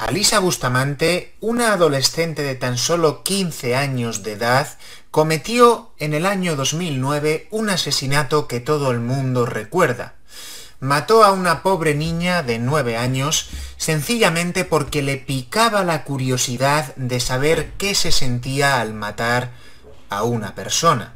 Alisa Bustamante, una adolescente de tan solo 15 años de edad, cometió en el año 2009 un asesinato que todo el mundo recuerda. Mató a una pobre niña de 9 años sencillamente porque le picaba la curiosidad de saber qué se sentía al matar a una persona.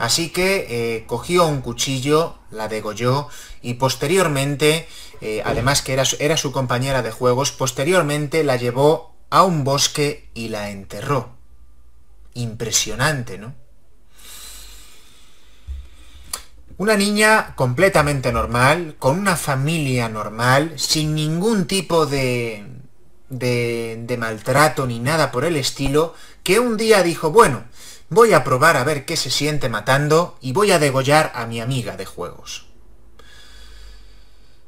Así que eh, cogió un cuchillo, la degolló y posteriormente, eh, además que era, era su compañera de juegos, posteriormente la llevó a un bosque y la enterró. Impresionante, ¿no? Una niña completamente normal, con una familia normal, sin ningún tipo de, de, de maltrato ni nada por el estilo, que un día dijo, bueno, Voy a probar a ver qué se siente matando y voy a degollar a mi amiga de juegos.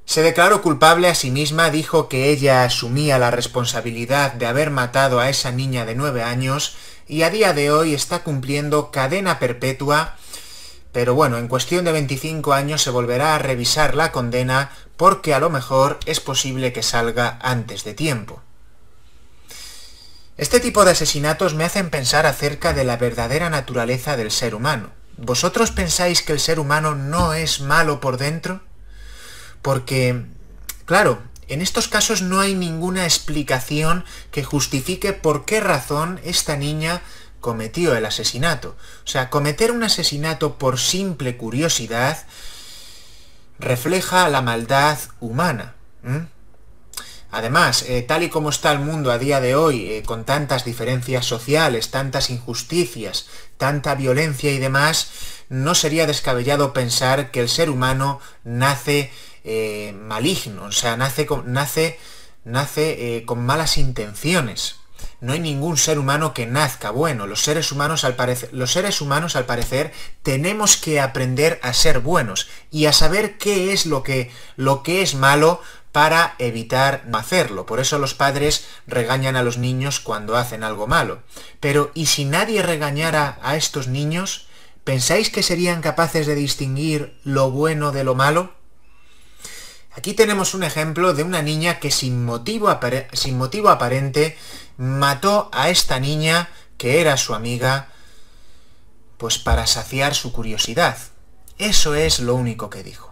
Se declaró culpable a sí misma, dijo que ella asumía la responsabilidad de haber matado a esa niña de nueve años y a día de hoy está cumpliendo cadena perpetua, pero bueno, en cuestión de 25 años se volverá a revisar la condena porque a lo mejor es posible que salga antes de tiempo. Este tipo de asesinatos me hacen pensar acerca de la verdadera naturaleza del ser humano. ¿Vosotros pensáis que el ser humano no es malo por dentro? Porque, claro, en estos casos no hay ninguna explicación que justifique por qué razón esta niña cometió el asesinato. O sea, cometer un asesinato por simple curiosidad refleja la maldad humana. Además, eh, tal y como está el mundo a día de hoy, eh, con tantas diferencias sociales, tantas injusticias, tanta violencia y demás, no sería descabellado pensar que el ser humano nace eh, maligno, o sea, nace con, nace, nace con malas intenciones. No hay ningún ser humano que nazca bueno. Los seres, humanos, al parecer, los seres humanos, al parecer, tenemos que aprender a ser buenos y a saber qué es lo que, lo que es malo para evitar hacerlo. Por eso los padres regañan a los niños cuando hacen algo malo. Pero ¿y si nadie regañara a estos niños? ¿Pensáis que serían capaces de distinguir lo bueno de lo malo? Aquí tenemos un ejemplo de una niña que sin motivo, sin motivo aparente mató a esta niña, que era su amiga, pues para saciar su curiosidad. Eso es lo único que dijo.